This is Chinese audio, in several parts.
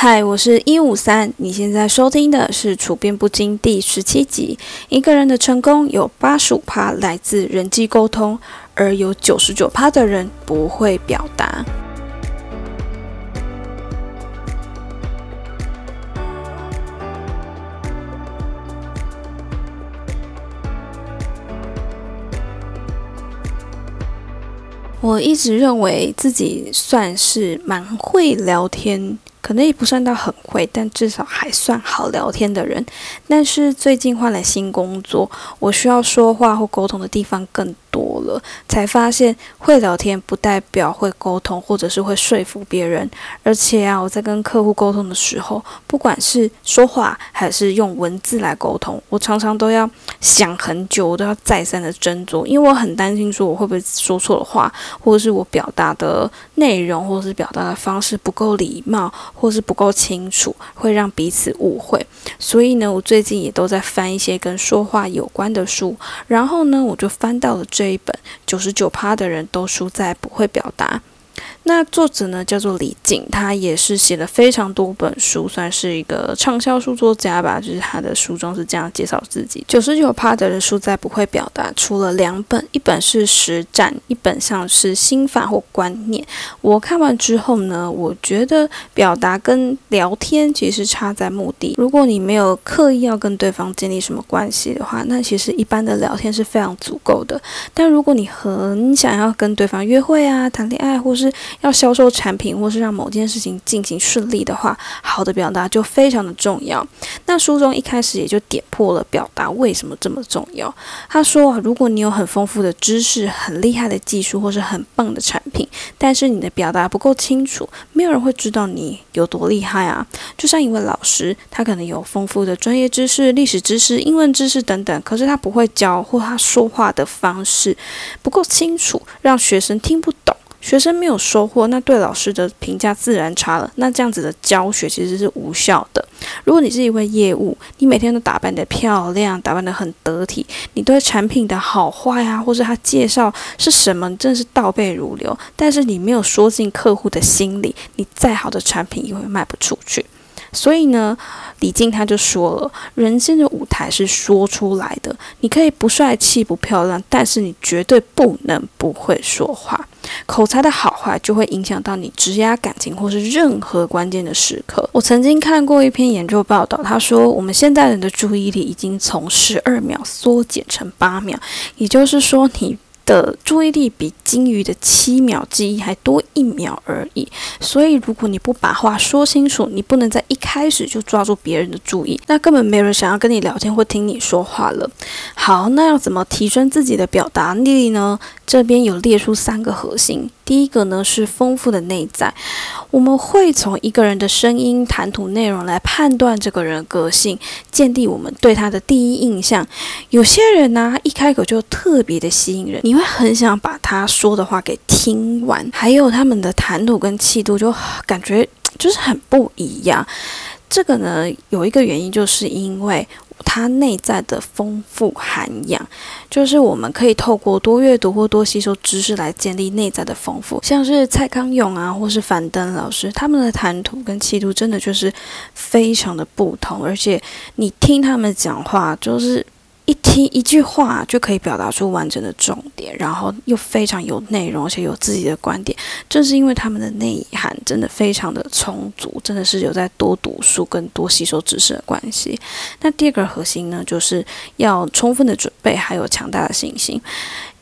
嗨，我是一五三，你现在收听的是《处变不惊》第十七集。一个人的成功有八十五趴来自人际沟通，而有九十九趴的人不会表达。我一直认为自己算是蛮会聊天，可能也不算到很会，但至少还算好聊天的人。但是最近换了新工作，我需要说话或沟通的地方更。多了，才发现会聊天不代表会沟通，或者是会说服别人。而且啊，我在跟客户沟通的时候，不管是说话还是用文字来沟通，我常常都要想很久，我都要再三的斟酌，因为我很担心说我会不会说错了话，或者是我表达的内容，或者是表达的方式不够礼貌，或是不够清楚，会让彼此误会。所以呢，我最近也都在翻一些跟说话有关的书，然后呢，我就翻到了这一本，九十九趴的人都输在不会表达。那作者呢叫做李静，他也是写了非常多本书，算是一个畅销书作家吧。就是他的书中是这样介绍自己：九十九趴的人输在不会表达。除了两本，一本是实战，一本像是心法或观念。我看完之后呢，我觉得表达跟聊天其实差在目的。如果你没有刻意要跟对方建立什么关系的话，那其实一般的聊天是非常足够的。但如果你很想要跟对方约会啊、谈恋爱，或是要销售产品，或是让某件事情进行顺利的话，好的表达就非常的重要。那书中一开始也就点破了表达为什么这么重要。他说，如果你有很丰富的知识、很厉害的技术，或是很棒的产品，但是你的表达不够清楚，没有人会知道你有多厉害啊。就像一位老师，他可能有丰富的专业知识、历史知识、英文知识等等，可是他不会教，或他说话的方式不够清楚，让学生听不懂。学生没有收获，那对老师的评价自然差了。那这样子的教学其实是无效的。如果你是一位业务，你每天都打扮得漂亮，打扮得很得体，你对产品的好坏啊，或者他介绍是什么，真的是倒背如流。但是你没有说进客户的心里，你再好的产品也会卖不出去。所以呢，李静他就说了，人生的舞台是说出来的。你可以不帅气、不漂亮，但是你绝对不能不会说话。口才的好坏就会影响到你直压感情或是任何关键的时刻。我曾经看过一篇研究报道，他说我们现代人的注意力已经从十二秒缩减成八秒，也就是说你。的注意力比金鱼的七秒记忆还多一秒而已，所以如果你不把话说清楚，你不能在一开始就抓住别人的注意，那根本没人想要跟你聊天或听你说话了。好，那要怎么提升自己的表达力呢？这边有列出三个核心。第一个呢是丰富的内在，我们会从一个人的声音、谈吐内容来判断这个人个性，建立我们对他的第一印象。有些人呢，一开口就特别的吸引人，你会很想把他说的话给听完。还有他们的谈吐跟气度，就感觉就是很不一样。这个呢，有一个原因，就是因为。它内在的丰富涵养，就是我们可以透过多阅读或多吸收知识来建立内在的丰富。像是蔡康永啊，或是樊登老师，他们的谈吐跟气度真的就是非常的不同，而且你听他们讲话，就是。一听一句话就可以表达出完整的重点，然后又非常有内容，而且有自己的观点。正是因为他们的内涵真的非常的充足，真的是有在多读书、跟多吸收知识的关系。那第二个核心呢，就是要充分的准备，还有强大的信心。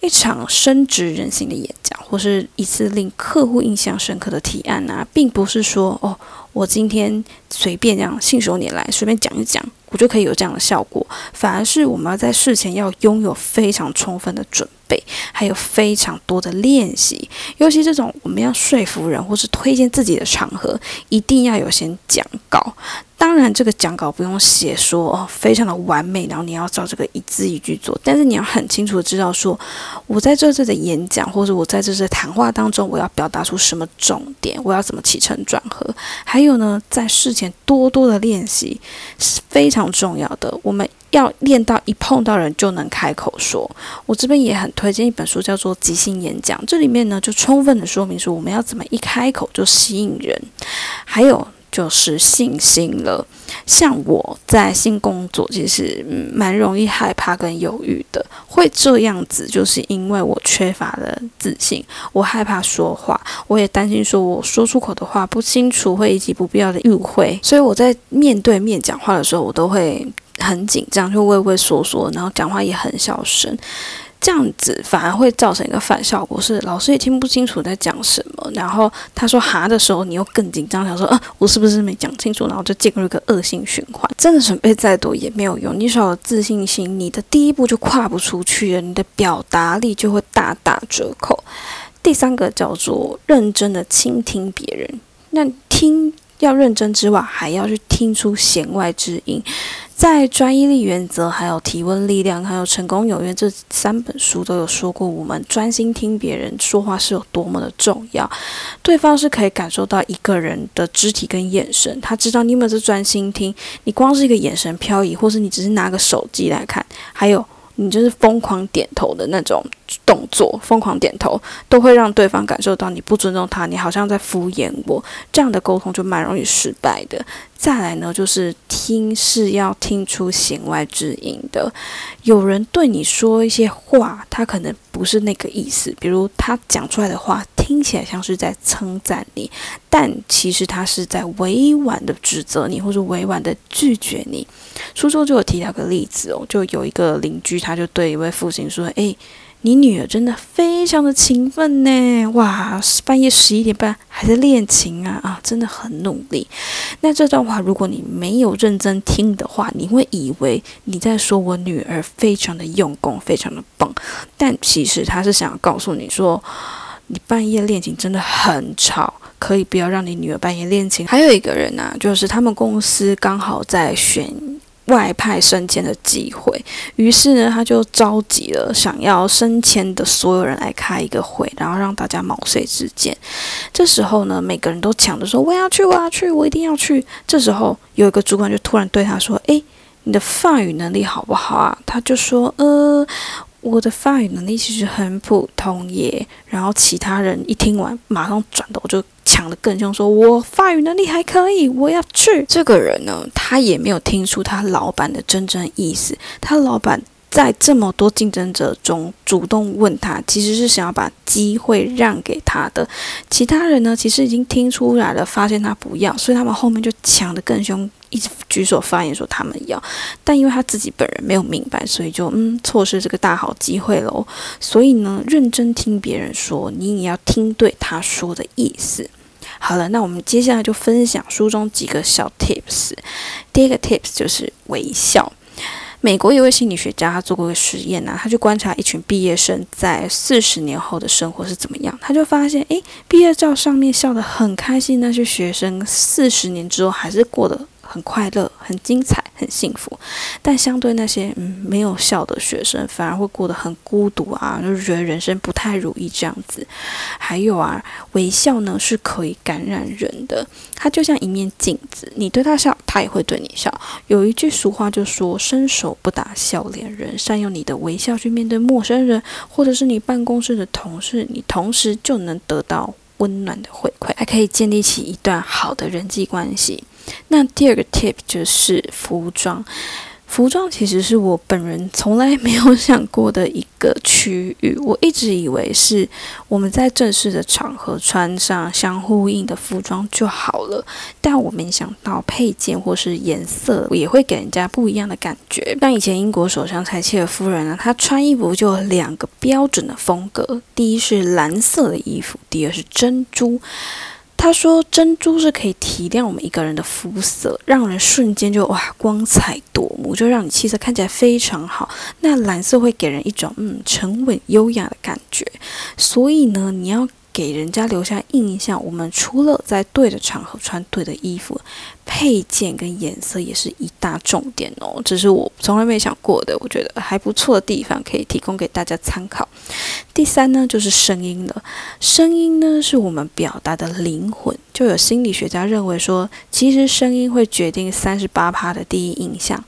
一场深植人心的演讲，或是一次令客户印象深刻的提案啊，并不是说哦，我今天随便这样信手拈来，随便讲一讲。我就可以有这样的效果，反而是我们要在事前要拥有非常充分的准备，还有非常多的练习。尤其这种我们要说服人或是推荐自己的场合，一定要有先讲稿。当然，这个讲稿不用写说哦，非常的完美，然后你要照这个一字一句做。但是你要很清楚的知道，说我在这次的演讲，或者我在这次谈话当中，我要表达出什么重点，我要怎么起承转合。还有呢，在事前多多的练习是非常重要的。我们要练到一碰到人就能开口说。我这边也很推荐一本书，叫做《即兴演讲》，这里面呢就充分的说明说我们要怎么一开口就吸引人，还有。就是信心了。像我在新工作，其实蛮容易害怕跟犹豫的。会这样子，就是因为我缺乏了自信，我害怕说话，我也担心说我说出口的话不清楚，会引起不必要的误会。所以我在面对面讲话的时候，我都会很紧张，就畏畏缩缩，然后讲话也很小声。这样子反而会造成一个反效果，是老师也听不清楚在讲什么。然后他说“哈”的时候，你又更紧张，想说“啊，我是不是没讲清楚？”然后就进入一个恶性循环。真的准备再多也没有用，你少了自信心，你的第一步就跨不出去了，你的表达力就会大打折扣。第三个叫做认真的倾听别人，那听要认真之外，还要去听出弦外之音。在专一力原则、还有提问力量、还有成功有约这三本书都有说过，我们专心听别人说话是有多么的重要。对方是可以感受到一个人的肢体跟眼神，他知道你有没有在专心听。你光是一个眼神漂移，或是你只是拿个手机来看，还有。你就是疯狂点头的那种动作，疯狂点头都会让对方感受到你不尊重他，你好像在敷衍我，这样的沟通就蛮容易失败的。再来呢，就是听是要听出弦外之音的。有人对你说一些话，他可能不是那个意思，比如他讲出来的话听起来像是在称赞你，但其实他是在委婉的指责你，或者委婉的拒绝你。书中就有提到个例子哦，就有一个邻居，他就对一位父亲说：“诶，你女儿真的非常的勤奋呢，哇，半夜十一点半还在练琴啊，啊，真的很努力。”那这段话如果你没有认真听的话，你会以为你在说我女儿非常的用功，非常的棒，但其实他是想要告诉你说，你半夜练琴真的很吵，可以不要让你女儿半夜练琴。还有一个人呢，就是他们公司刚好在选。外派升迁的机会，于是呢，他就召集了想要升迁的所有人来开一个会，然后让大家毛遂自荐。这时候呢，每个人都抢着说：“我要去，我要去，我一定要去。”这时候有一个主管就突然对他说：“诶，你的法语能力好不好啊？”他就说：“呃，我的法语能力其实很普通耶。”然后其他人一听完，马上转头就。抢的更凶，说我法语能力还可以，我要去。这个人呢，他也没有听出他老板的真正意思。他老板在这么多竞争者中主动问他，其实是想要把机会让给他的。其他人呢，其实已经听出来了，发现他不要，所以他们后面就抢得更凶，一直举手发言说他们要。但因为他自己本人没有明白，所以就嗯错失这个大好机会喽。所以呢，认真听别人说，你也要听对他说的意思。好了，那我们接下来就分享书中几个小 tips。第一个 tips 就是微笑。美国一位心理学家他做过一个实验呢，他就观察一群毕业生在四十年后的生活是怎么样，他就发现，诶，毕业照上面笑得很开心那些学生，四十年之后还是过得。很快乐，很精彩，很幸福，但相对那些嗯没有笑的学生，反而会过得很孤独啊，就是觉得人生不太如意这样子。还有啊，微笑呢是可以感染人的，它就像一面镜子，你对他笑，他也会对你笑。有一句俗话就说：“伸手不打笑脸人”，善用你的微笑去面对陌生人，或者是你办公室的同事，你同时就能得到温暖的回馈，还可以建立起一段好的人际关系。那第二个 tip 就是服装。服装其实是我本人从来没有想过的一个区域，我一直以为是我们在正式的场合穿上相呼应的服装就好了，但我没想到配件或是颜色也会给人家不一样的感觉。像以前英国首相柴切尔夫人呢，她穿衣服就有两个标准的风格，第一是蓝色的衣服，第二是珍珠。他说：“珍珠是可以提亮我们一个人的肤色，让人瞬间就哇光彩夺目，就让你气色看起来非常好。那蓝色会给人一种嗯沉稳优雅的感觉，所以呢，你要。”给人家留下印象，我们除了在对的场合穿对的衣服，配件跟颜色也是一大重点哦。这是我从来没想过的，我觉得还不错的地方，可以提供给大家参考。第三呢，就是声音了。声音呢，是我们表达的灵魂。就有心理学家认为说，其实声音会决定三十八趴的第一印象。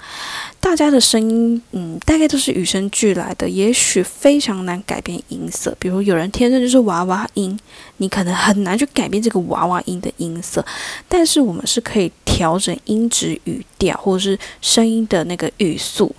大家的声音，嗯，大概都是与生俱来的，也许非常难改变音色。比如有人天生就是娃娃音，你可能很难去改变这个娃娃音的音色。但是我们是可以调整音质、语调，或者是声音的那个语速。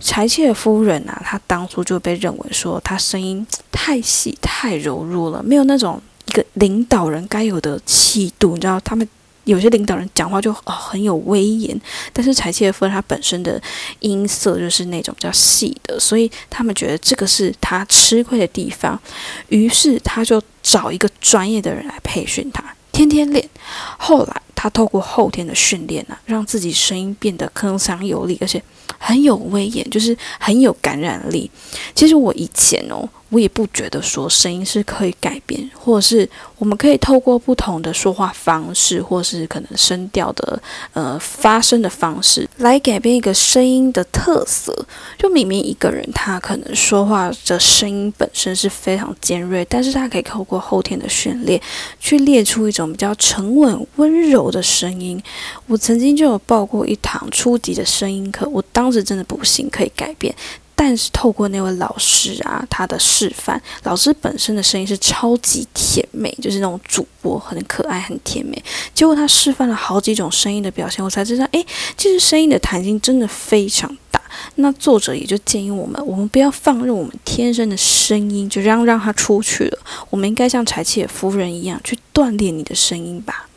柴切夫人啊，她当初就被认为说她声音太细、太柔弱了，没有那种一个领导人该有的气度。你知道他们。有些领导人讲话就哦很有威严，但是柴切夫人她本身的音色就是那种比较细的，所以他们觉得这个是他吃亏的地方，于是他就找一个专业的人来培训他，天天练。后来他透过后天的训练呢，让自己声音变得铿锵有力，而且很有威严，就是很有感染力。其实我以前哦。我也不觉得说声音是可以改变，或者是我们可以透过不同的说话方式，或是可能声调的呃发声的方式来改变一个声音的特色。就明明一个人他可能说话的声音本身是非常尖锐，但是他可以透过后天的训练去列出一种比较沉稳温柔的声音。我曾经就有报过一堂初级的声音课，我当时真的不信可以改变。但是透过那位老师啊，他的示范，老师本身的声音是超级甜美，就是那种主播很可爱、很甜美。结果他示范了好几种声音的表现，我才知道，诶，其实声音的弹性真的非常大。那作者也就建议我们，我们不要放任我们天生的声音就这样让它出去了，我们应该像柴契尔夫人一样去锻炼你的声音吧。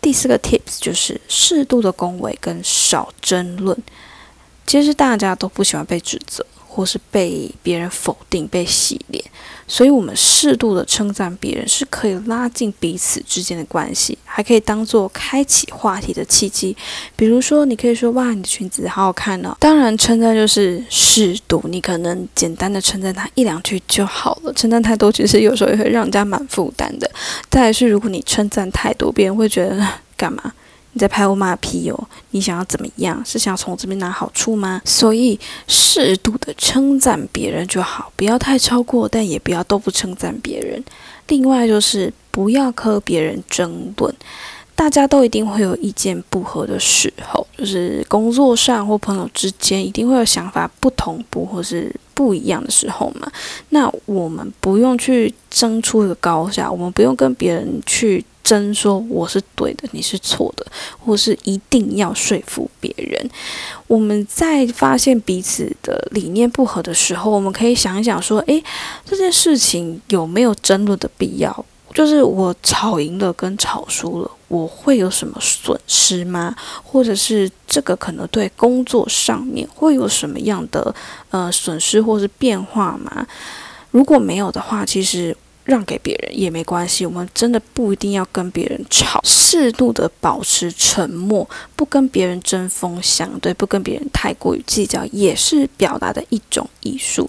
第四个 tips 就是适度的恭维跟少争论。其实大家都不喜欢被指责，或是被别人否定、被洗脸，所以我们适度的称赞别人是可以拉近彼此之间的关系，还可以当做开启话题的契机。比如说，你可以说：“哇，你的裙子好好看哦。”当然，称赞就是适度，你可能简单的称赞他一两句就好了。称赞太多，其实有时候也会让人家蛮负担的。再来是，如果你称赞太多，别人会觉得 干嘛？你在拍我马屁哦？你想要怎么样？是想要从这边拿好处吗？所以适度的称赞别人就好，不要太超过，但也不要都不称赞别人。另外就是不要和别人争论，大家都一定会有意见不合的时候，就是工作上或朋友之间一定会有想法不同步或是不一样的时候嘛。那我们不用去争出一个高下，我们不用跟别人去。争说我是对的，你是错的，或是一定要说服别人。我们在发现彼此的理念不合的时候，我们可以想一想，说，诶，这件事情有没有争论的必要？就是我吵赢了跟吵输了，我会有什么损失吗？或者是这个可能对工作上面会有什么样的呃损失或是变化吗？如果没有的话，其实。让给别人也没关系，我们真的不一定要跟别人吵，适度的保持沉默，不跟别人针锋相对，不跟别人太过于计较，也是表达的一种艺术。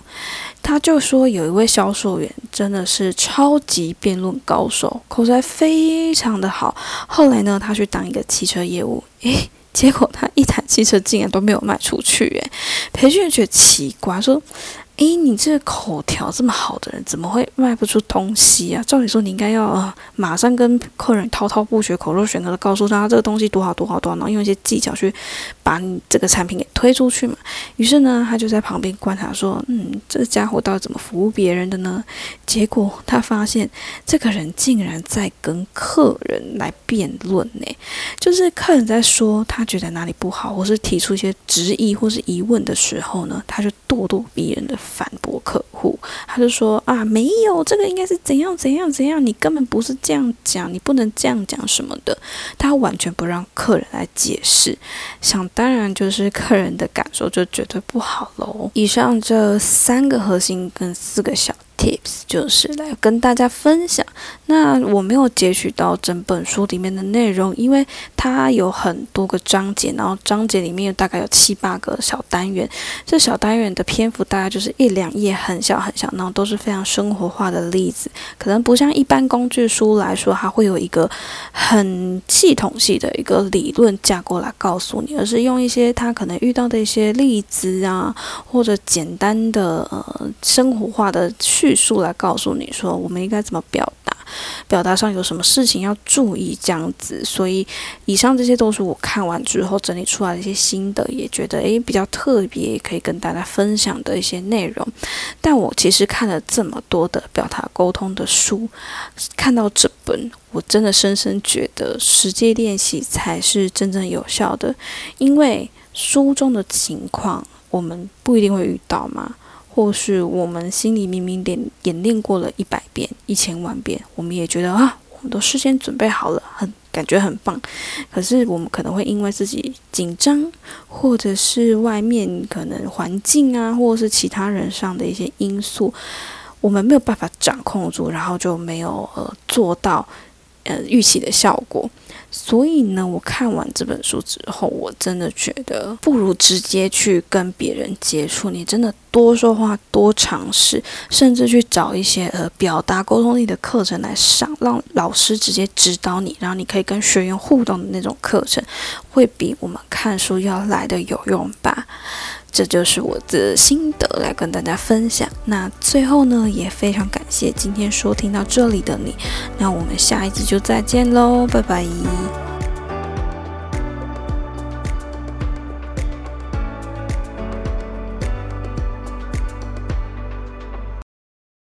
他就说有一位销售员真的是超级辩论高手，口才非常的好。后来呢，他去当一个汽车业务，诶，结果他一台汽车竟然都没有卖出去，诶，培训员觉得奇怪，说。诶，你这个口条这么好的人，怎么会卖不出东西啊？照理说，你应该要马上跟客人滔滔不绝、口若悬河的告诉他这个东西多好多好多好，然后用一些技巧去把你这个产品给推出去嘛。于是呢，他就在旁边观察说：“嗯，这家伙到底怎么服务别人的呢？”结果他发现，这个人竟然在跟客人来辩论呢。就是客人在说他觉得哪里不好，或是提出一些质疑或是疑问的时候呢，他就咄咄逼人的。反驳客户，他就说啊，没有这个应该是怎样怎样怎样，你根本不是这样讲，你不能这样讲什么的。他完全不让客人来解释，想当然就是客人的感受就绝对不好喽。以上这三个核心跟四个小。Tips 就是来跟大家分享。那我没有截取到整本书里面的内容，因为它有很多个章节，然后章节里面有大概有七八个小单元。这小单元的篇幅大概就是一两页，很小很小，然后都是非常生活化的例子。可能不像一般工具书来说，它会有一个很系统性的一个理论架构来告诉你，而是用一些他可能遇到的一些例子啊，或者简单的呃生活化的叙。述来告诉你说，我们应该怎么表。表达上有什么事情要注意这样子。所以以上这些都是我看完之后整理出来的一些心得，也觉得诶比较特别，可以跟大家分享的一些内容。但我其实看了这么多的表达沟通的书，看到这本，我真的深深觉得实际练习才是真正有效的，因为书中的情况我们不一定会遇到嘛。或是我们心里明明练演练过了一百遍、一千万遍，我们也觉得啊，我们都事先准备好了，很感觉很棒。可是我们可能会因为自己紧张，或者是外面可能环境啊，或者是其他人上的一些因素，我们没有办法掌控住，然后就没有呃做到呃预期的效果。所以呢，我看完这本书之后，我真的觉得不如直接去跟别人接触。你真的多说话，多尝试，甚至去找一些呃表达沟通力的课程来上，让老师直接指导你，然后你可以跟学员互动的那种课程，会比我们看书要来的有用吧。这就是我的心得，来跟大家分享。那最后呢，也非常感谢今天收听到这里的你。那我们下一集就再见喽，拜拜。